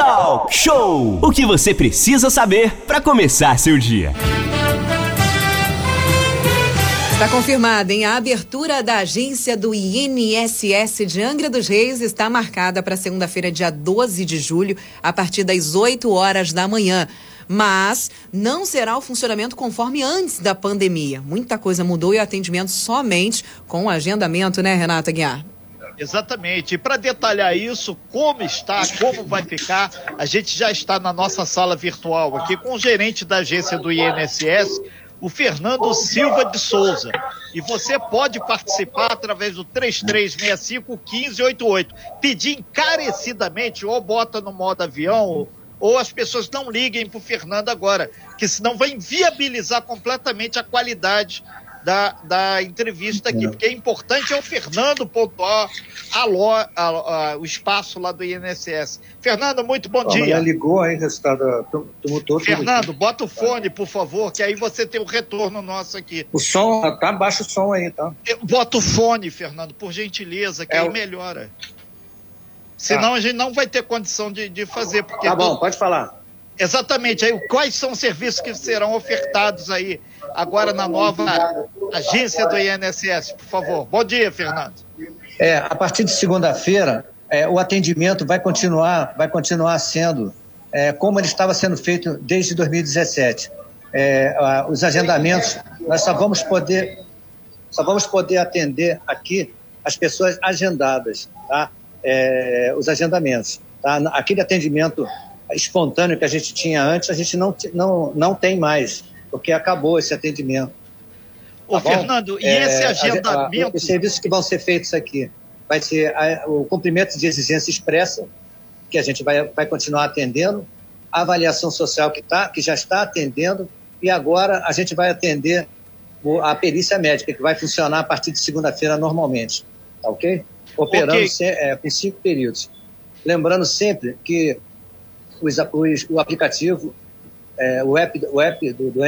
Talk Show! O que você precisa saber para começar seu dia. Está confirmada, em A abertura da agência do INSS de Angra dos Reis está marcada para segunda-feira, dia 12 de julho, a partir das 8 horas da manhã. Mas não será o funcionamento conforme antes da pandemia. Muita coisa mudou e o atendimento somente com o agendamento, né, Renata Guiar? Exatamente. E para detalhar isso, como está, como vai ficar, a gente já está na nossa sala virtual aqui com o gerente da agência do INSS, o Fernando Silva de Souza. E você pode participar através do 3365-1588. Pedir encarecidamente, ou bota no modo avião, ou as pessoas não liguem para o Fernando agora, que senão vai inviabilizar completamente a qualidade da, da entrevista aqui, porque é importante é o Fernando pontuar alô, a, a, o espaço lá do INSS. Fernando, muito bom dia. Já ligou aí, resultado, tumultuou Fernando, bota o fone, por favor, que aí você tem o retorno nosso aqui. O som, tá baixo o som aí, tá? Bota o fone, Fernando, por gentileza, que é aí melhora. Senão tá. a gente não vai ter condição de, de fazer. Porque tá bom, pode falar. Exatamente. Aí, quais são os serviços que serão ofertados aí agora na nova agência do INSS, por favor? Bom dia, Fernando. É, a partir de segunda-feira, é, o atendimento vai continuar, vai continuar sendo é, como ele estava sendo feito desde 2017. É, os agendamentos, nós só vamos poder, só vamos poder atender aqui as pessoas agendadas, tá? É, os agendamentos, tá? Aquele atendimento espontâneo que a gente tinha antes, a gente não, não, não tem mais, porque acabou esse atendimento. Ô, tá Fernando, e é, esse agendamento? A, a, os serviços que vão ser feitos aqui vai ser a, o cumprimento de exigência expressa, que a gente vai, vai continuar atendendo, a avaliação social que, tá, que já está atendendo, e agora a gente vai atender a perícia médica, que vai funcionar a partir de segunda-feira normalmente, tá ok? Operando okay. Se, é, com cinco períodos. Lembrando sempre que os, os, o aplicativo, é, o app, o app do, do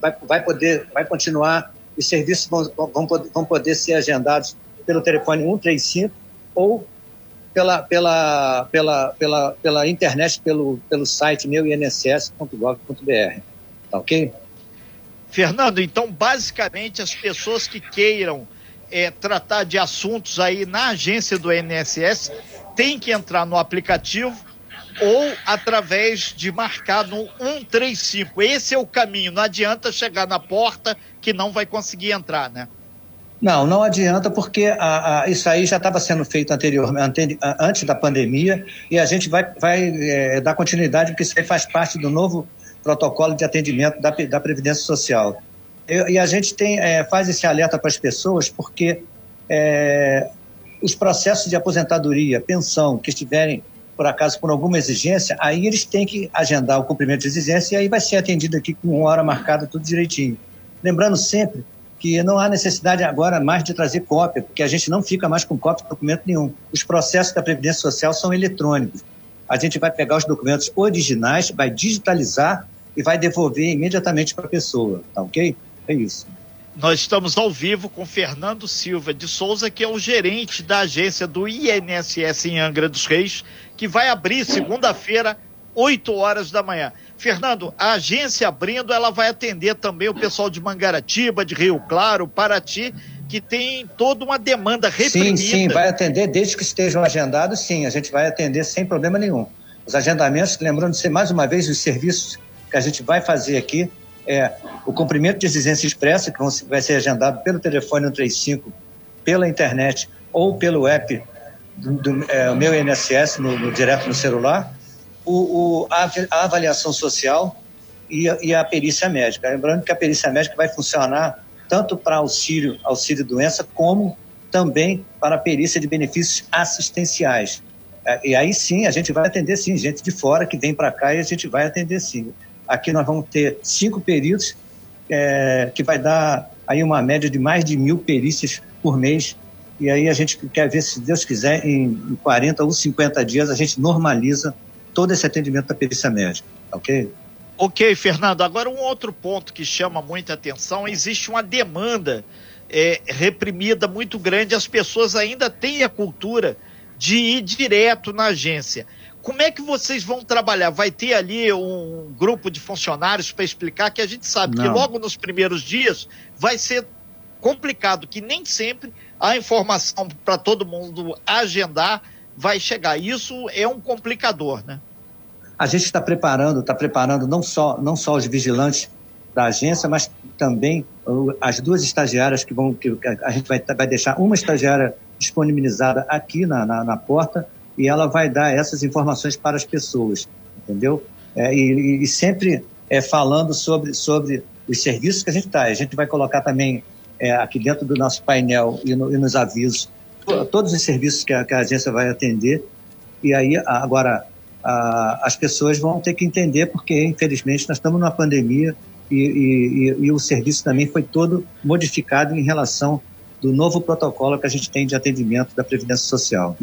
vai, vai, poder, vai continuar, os serviços vão, vão, poder, vão poder ser agendados pelo telefone 135 ou pela, pela, pela, pela, pela internet, pelo, pelo site meu inss.gov.br. Tá ok? Fernando, então basicamente as pessoas que queiram é, tratar de assuntos aí na agência do INSS têm que entrar no aplicativo ou através de marcar no 135. Esse é o caminho. Não adianta chegar na porta que não vai conseguir entrar, né? Não, não adianta porque a, a, isso aí já estava sendo feito anteriormente, antes da pandemia, e a gente vai, vai é, dar continuidade, porque isso aí faz parte do novo protocolo de atendimento da, da Previdência Social. E, e a gente tem, é, faz esse alerta para as pessoas porque é, os processos de aposentadoria, pensão, que estiverem por acaso, por alguma exigência, aí eles têm que agendar o cumprimento de exigência e aí vai ser atendido aqui com uma hora marcada, tudo direitinho. Lembrando sempre que não há necessidade agora mais de trazer cópia, porque a gente não fica mais com cópia de documento nenhum. Os processos da Previdência Social são eletrônicos. A gente vai pegar os documentos originais, vai digitalizar e vai devolver imediatamente para a pessoa, tá ok? É isso. Nós estamos ao vivo com Fernando Silva de Souza, que é o gerente da agência do INSS em Angra dos Reis, que vai abrir segunda-feira, 8 horas da manhã. Fernando, a agência abrindo, ela vai atender também o pessoal de Mangaratiba, de Rio Claro, Paraty, que tem toda uma demanda reprimida. Sim, sim, vai atender desde que estejam agendados, sim, a gente vai atender sem problema nenhum. Os agendamentos, lembrando de ser mais uma vez os serviços que a gente vai fazer aqui, é o cumprimento de exigência expressa, que vai ser agendado pelo telefone 135, pela internet ou pelo app do, do é, meu INSS, no, no, direto no celular, o, o a, a, avaliação social e a, e a, perícia médica. Lembrando que a perícia médica vai funcionar tanto para auxílio, auxílio doença, como também para a perícia de benefícios assistenciais. É, e aí sim, a gente vai atender sim, gente de fora que vem para cá e a gente vai atender sim. Aqui nós vamos ter cinco períodos, é, que vai dar aí uma média de mais de mil perícias por mês. E aí a gente quer ver, se Deus quiser, em 40 ou 50 dias a gente normaliza todo esse atendimento da perícia médica, ok? Ok, Fernando. Agora um outro ponto que chama muita atenção, existe uma demanda é, reprimida muito grande, as pessoas ainda têm a cultura de ir direto na agência. Como é que vocês vão trabalhar? Vai ter ali um grupo de funcionários para explicar que a gente sabe Não. que logo nos primeiros dias vai ser complicado, que nem sempre a informação para todo mundo agendar vai chegar. Isso é um complicador, né? A gente está preparando, está preparando não só, não só os vigilantes da agência, mas também as duas estagiárias que vão, que a gente vai, vai deixar uma estagiária disponibilizada aqui na, na, na porta e ela vai dar essas informações para as pessoas, entendeu? É, e, e, sempre é, falando sobre, sobre os serviços que a gente está. A gente vai colocar também é, aqui dentro do nosso painel e, no, e nos avisos todos os serviços que a, que a, agência vai atender. E aí, agora, a, as pessoas vão ter que entender, porque, infelizmente, nós estamos numa pandemia e, e, e, o serviço também foi todo modificado em relação do novo protocolo que a gente tem de atendimento da Previdência Social.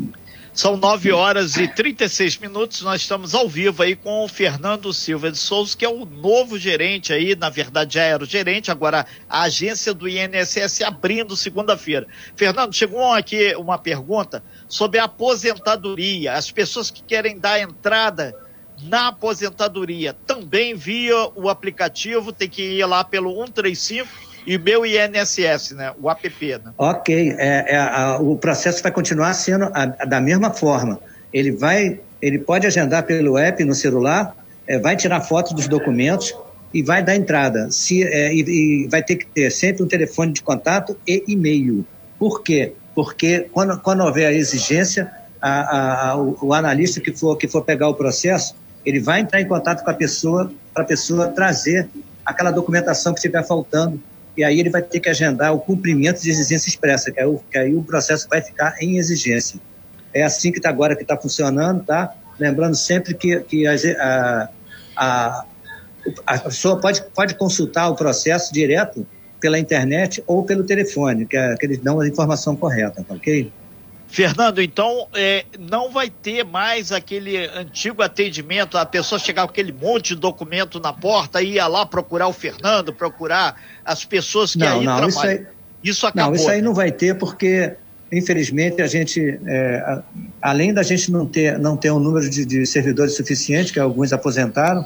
São 9 horas e 36 minutos. Nós estamos ao vivo aí com o Fernando Silva de Souza, que é o novo gerente aí, na verdade já era o gerente, agora a agência do INSS abrindo segunda-feira. Fernando, chegou aqui uma pergunta sobre a aposentadoria. As pessoas que querem dar entrada na aposentadoria também via o aplicativo, tem que ir lá pelo 135 e meu INSS, né? O app. Né? Ok, é, é a, o processo vai continuar sendo a, a, da mesma forma. Ele vai, ele pode agendar pelo app no celular, é, vai tirar foto dos documentos e vai dar entrada. Se, é, e, e, vai ter que ter sempre um telefone de contato e e-mail. Por quê? Porque quando, quando houver a exigência, a, o, o analista que for, que for pegar o processo, ele vai entrar em contato com a pessoa para a pessoa trazer aquela documentação que estiver faltando e aí ele vai ter que agendar o cumprimento de exigência expressa, que, é o, que aí o processo vai ficar em exigência. É assim que está agora que está funcionando, tá? Lembrando sempre que, que a, a, a, a pessoa pode, pode consultar o processo direto pela internet ou pelo telefone, que, é, que eles dão a informação correta, tá ok? Fernando, então é, não vai ter mais aquele antigo atendimento, a pessoa chegar com aquele monte de documento na porta, ia lá procurar o Fernando, procurar as pessoas que não, aí não, trabalham. Isso, aí, isso acabou. Não, isso aí não vai ter porque, infelizmente, a gente, é, além da gente não ter, não ter um número de, de servidores suficiente, que alguns aposentaram,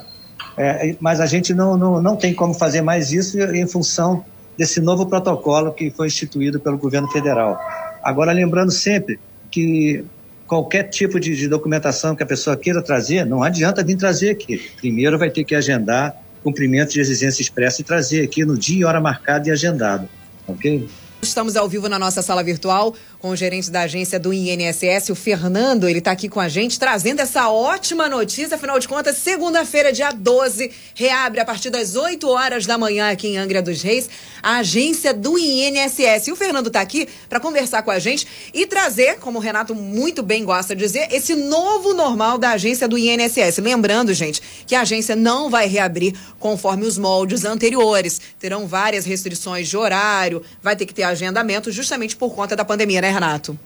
é, mas a gente não, não, não tem como fazer mais isso em função desse novo protocolo que foi instituído pelo governo federal. Agora, lembrando sempre que qualquer tipo de, de, documentação que a pessoa queira trazer, não adianta vir trazer aqui. Primeiro vai ter que agendar cumprimento de exigência expressa e trazer aqui no dia e hora marcada e agendado, ok? Estamos ao vivo na nossa sala virtual com o gerente da agência do INSS, o Fernando. Ele está aqui com a gente trazendo essa ótima notícia. Afinal de contas, segunda-feira, dia 12, reabre a partir das 8 horas da manhã aqui em Angra dos Reis a agência do INSS. E o Fernando está aqui para conversar com a gente e trazer, como o Renato muito bem gosta de dizer, esse novo normal da agência do INSS. Lembrando, gente, que a agência não vai reabrir conforme os moldes anteriores. Terão várias restrições de horário, vai ter que ter agendamento justamente por conta da pandemia, né, Renato?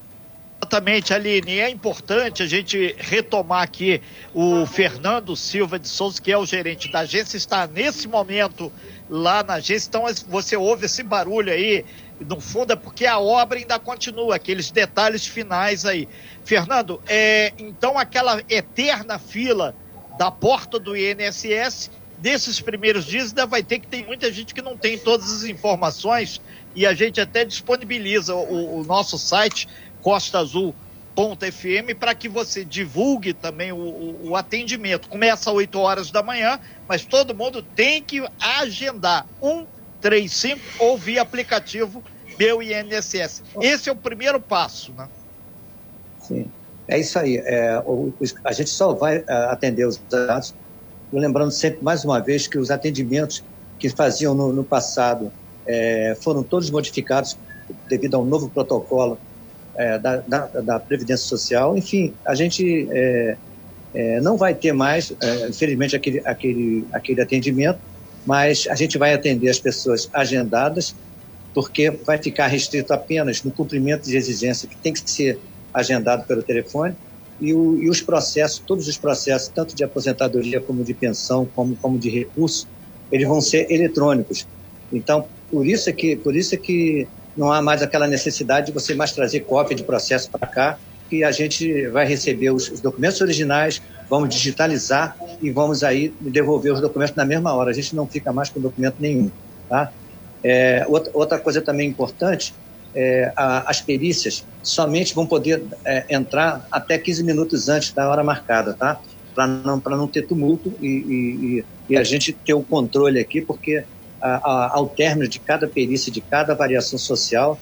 Exatamente, Aline. É importante a gente retomar aqui o Fernando Silva de Souza, que é o gerente da agência, está nesse momento lá na agência. Então você ouve esse barulho aí, no fundo é porque a obra ainda continua, aqueles detalhes finais aí. Fernando, é, então aquela eterna fila da porta do INSS, desses primeiros dias ainda vai ter que ter muita gente que não tem todas as informações e a gente até disponibiliza o, o nosso site costaazul.fm para que você divulgue também o, o, o, atendimento. Começa às 8 horas da manhã, mas todo mundo tem que agendar 135 ou via aplicativo meu INSS. Esse é o primeiro passo, né? Sim, é isso aí. É, o, a gente só vai uh, atender os dados, lembrando sempre mais uma vez que os atendimentos que faziam no, no passado é, foram todos modificados devido a um novo protocolo é, da, da, da, Previdência Social. Enfim, a gente é, é não vai ter mais, é, infelizmente, aquele, aquele, aquele atendimento, mas a gente vai atender as pessoas agendadas, porque vai ficar restrito apenas no cumprimento de exigência que tem que ser agendado pelo telefone, e, o, e, os processos, todos os processos, tanto de aposentadoria como de pensão, como, como de recurso, eles vão ser eletrônicos. Então, por isso é que, por isso é que não há mais aquela necessidade de você mais trazer cópia de processo para cá, que a gente vai receber os, os documentos originais, vamos digitalizar e vamos aí devolver os documentos na mesma hora. A gente não fica mais com documento nenhum, tá? É, outra, outra coisa também importante, é, a, as perícias somente vão poder é, entrar até 15 minutos antes da hora marcada, tá? Para não, não ter tumulto e, e, e, a gente ter o controle aqui, porque a, a, ao término de cada perícia, de cada variação social,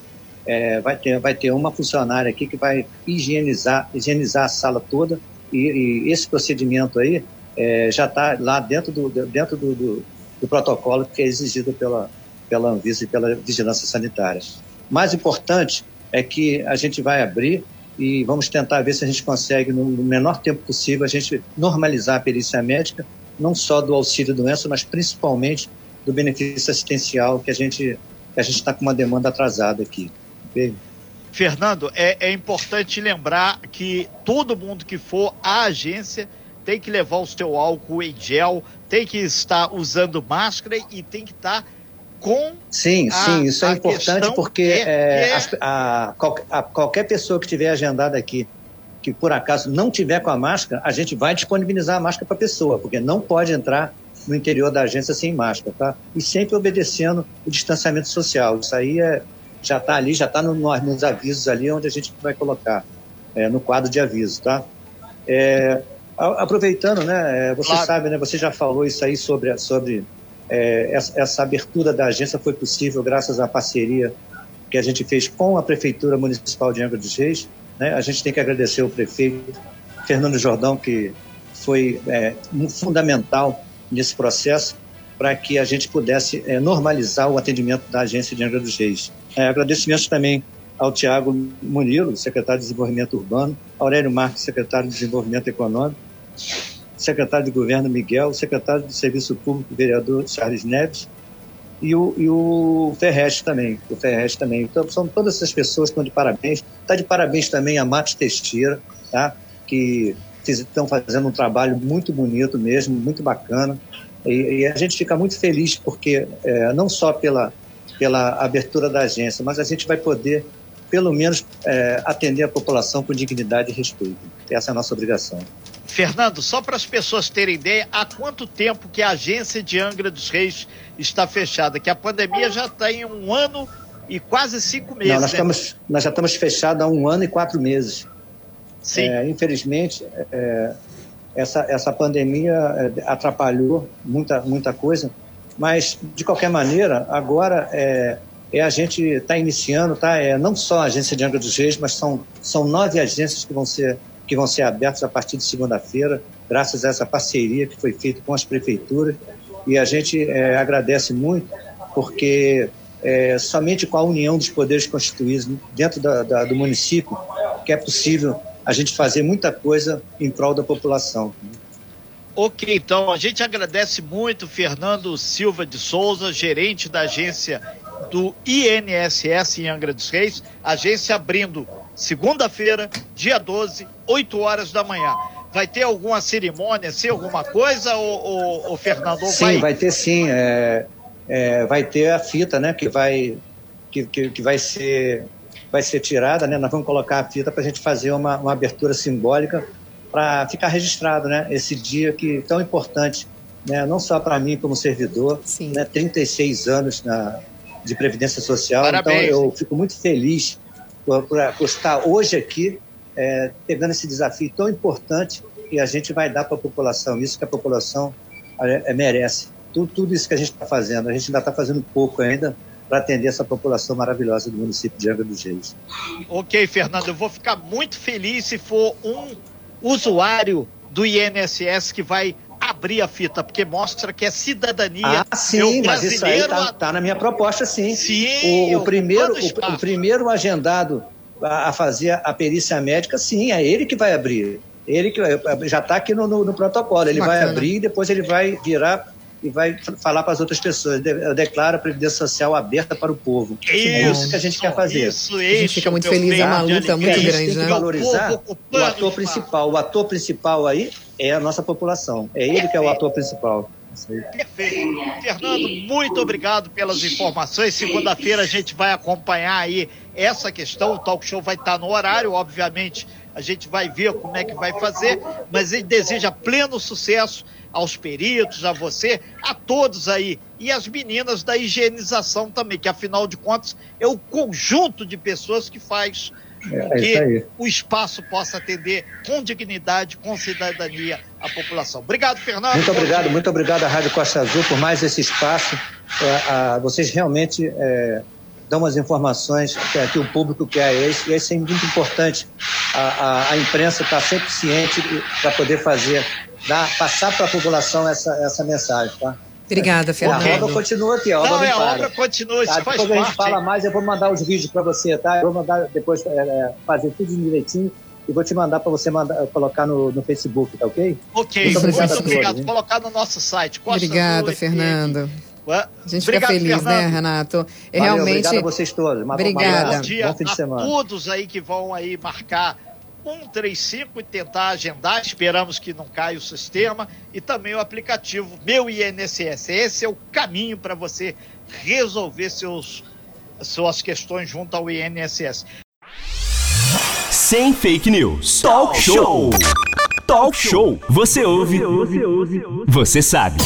é, vai, ter, vai ter uma funcionária aqui que vai higienizar, higienizar a sala toda e, e esse procedimento aí é, já está lá dentro, do, dentro do, do, do, protocolo que é exigido pela, pela Anvisa e pela Vigilância Sanitária. Mais importante é que a gente vai abrir e vamos tentar ver se a gente consegue, no menor tempo possível, a gente normalizar a perícia médica, não só do auxílio doença, mas principalmente do benefício assistencial que a gente que a gente está com uma demanda atrasada aqui. Okay? Fernando, é, é importante lembrar que todo mundo que for à agência tem que levar o seu álcool em gel, tem que estar usando máscara e tem que estar com. Sim, a, sim, isso é importante porque é, é, é... A, a, qualquer pessoa que estiver agendada aqui, que por acaso não tiver com a máscara, a gente vai disponibilizar a máscara para a pessoa, porque não pode entrar no interior da agência sem máscara, tá? E sempre obedecendo o distanciamento social. Isso aí é, já está ali, já está no, nos avisos ali onde a gente vai colocar, é, no quadro de aviso, tá? É, aproveitando, né, você claro. sabe, né, você já falou isso aí sobre, sobre é, essa, essa, abertura da agência foi possível graças à parceria que a gente fez com a Prefeitura Municipal de Angra dos Reis, né, a gente tem que agradecer o prefeito Fernando Jordão, que foi é, fundamental nesse processo, para que a gente pudesse é, normalizar o atendimento da agência de Angra dos Reis. É, agradecimentos também ao Tiago Munilo, secretário de Desenvolvimento Urbano, Aurélio Marques, secretário de Desenvolvimento Econômico, secretário de Governo Miguel, secretário de Serviço Público, vereador Charles Neves, e o, e o Ferrez também, o Ferrez também. Então, são todas essas pessoas que estão de parabéns. Está de parabéns também a Matos Testeira, tá? que estão fazendo um trabalho muito bonito mesmo, muito bacana. E, e a gente fica muito feliz porque, é, não só pela, pela abertura da agência, mas a gente vai poder, pelo menos, é, atender a população com dignidade e respeito. Essa é a nossa obrigação. Fernando, só para as pessoas terem ideia, há quanto tempo que a agência de Angra dos Reis está fechada? Que a pandemia já está em um ano e quase cinco meses. Não, nós, né? estamos, nós já estamos fechados há um ano e quatro meses. Sim. É, infelizmente, é, essa, essa pandemia é, atrapalhou muita, muita coisa, mas, de qualquer maneira, agora é, é a gente está iniciando, tá? É, não só a agência de Angra dos Reis, mas são, são nove agências que vão ser, que vão ser abertas a partir de segunda-feira, graças a essa parceria que foi feita com as prefeituras. E a gente é, agradece muito, porque é, somente com a união dos poderes constituídos dentro da, da, do município que é possível a gente fazer muita coisa em prol da população. Ok, então a gente agradece muito Fernando Silva de Souza, gerente da agência do INSS em Angra dos Reis, agência abrindo segunda-feira, dia 12, 8 horas da manhã. Vai ter alguma cerimônia, se alguma coisa, ou, ou, ou Fernando? Sim, vai... vai ter sim. É, é, vai ter a fita, né, que vai, que, que, que vai ser vai ser tirada, né? Nós vamos colocar a fita para a gente fazer uma, uma abertura simbólica para ficar registrado, né? Esse dia que tão importante, né? Não só para mim como servidor, Sim. né? 36 anos na, de previdência social. Parabéns. Então eu fico muito feliz por, estar hoje aqui é, pegando esse desafio tão importante que a gente vai dar para a população, isso que a população é, merece. Tudo, tudo isso que a gente está fazendo, a gente ainda está fazendo pouco ainda, para atender essa população maravilhosa do município de Angra dos Reis. Ok, Fernando, eu vou ficar muito feliz se for um usuário do INSS que vai abrir a fita, porque mostra que é cidadania. Ah, sim, mas isso aí está tá na minha proposta, sim. Sim. O, o primeiro, o, o, primeiro agendado a, a, fazer a perícia médica, sim, é ele que vai abrir. Ele que já está aqui no, no, no, protocolo. Ele Bacana. vai abrir e depois ele vai virar e vai falar para as outras pessoas. Eu declaro a Previdência Social aberta para o povo. Isso, é isso que a gente quer fazer. Isso, a gente fica muito feliz, é uma luta muito grande, tem que né? valorizar o ator principal. O ator principal aí é a nossa população. É ele que é o ator principal. Perfeito. Fernando, muito obrigado pelas informações. Segunda-feira a gente vai acompanhar aí essa questão. O talk show vai estar no horário, obviamente, a gente vai ver como é que vai fazer, mas ele deseja pleno sucesso aos peritos, a você, a todos aí. E as meninas da higienização também, que afinal de contas é o conjunto de pessoas que faz é, que o espaço possa atender com dignidade, com cidadania a população. Obrigado, Fernando. Muito obrigado, muito obrigado à Rádio Costa Azul por mais esse espaço. É, a, vocês realmente é, dão as informações que, que, o público quer. E isso, isso é muito importante. A, a, a imprensa está sempre ciente para poder fazer, dar, passar para a população essa, essa mensagem, tá? Obrigada, Fernando. A obra continua aqui, a obra não, não é, a obra continua, isso tá? faz Depois parte. a gente fala mais, eu vou mandar os vídeos para você, tá? Eu vou mandar depois é, é, fazer tudo direitinho e vou te mandar para você mandar, colocar no, no Facebook, tá ok? Ok, muito obrigado. Muito obrigado. Colocar no nosso site. Costa Obrigada, Fernando. A gente fica obrigado, feliz, Fernando. né, Renato? É Valeu, realmente. Obrigado a vocês todos. Obrigada. Bom dia Bom fim de semana. a todos aí que vão aí marcar 135 e tentar agendar. Esperamos que não caia o sistema e também o aplicativo Meu INSS. Esse é o caminho para você resolver seus, suas questões junto ao INSS. Sem fake news. Talk show. Talk show. Você ouve. Você sabe.